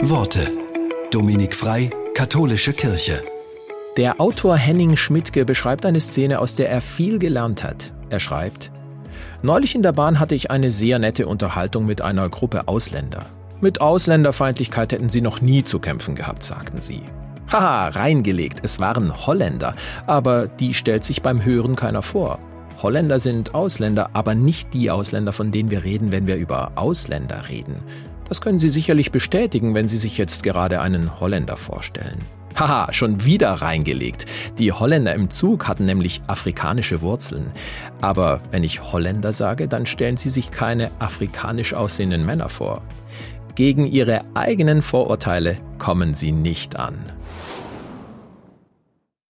Worte. Dominik Frei, Katholische Kirche. Der Autor Henning Schmidtke beschreibt eine Szene, aus der er viel gelernt hat. Er schreibt, Neulich in der Bahn hatte ich eine sehr nette Unterhaltung mit einer Gruppe Ausländer. Mit Ausländerfeindlichkeit hätten sie noch nie zu kämpfen gehabt, sagten sie. Haha, reingelegt, es waren Holländer, aber die stellt sich beim Hören keiner vor. Holländer sind Ausländer, aber nicht die Ausländer, von denen wir reden, wenn wir über Ausländer reden. Das können Sie sicherlich bestätigen, wenn Sie sich jetzt gerade einen Holländer vorstellen. Haha, schon wieder reingelegt. Die Holländer im Zug hatten nämlich afrikanische Wurzeln. Aber wenn ich Holländer sage, dann stellen Sie sich keine afrikanisch aussehenden Männer vor. Gegen Ihre eigenen Vorurteile kommen Sie nicht an.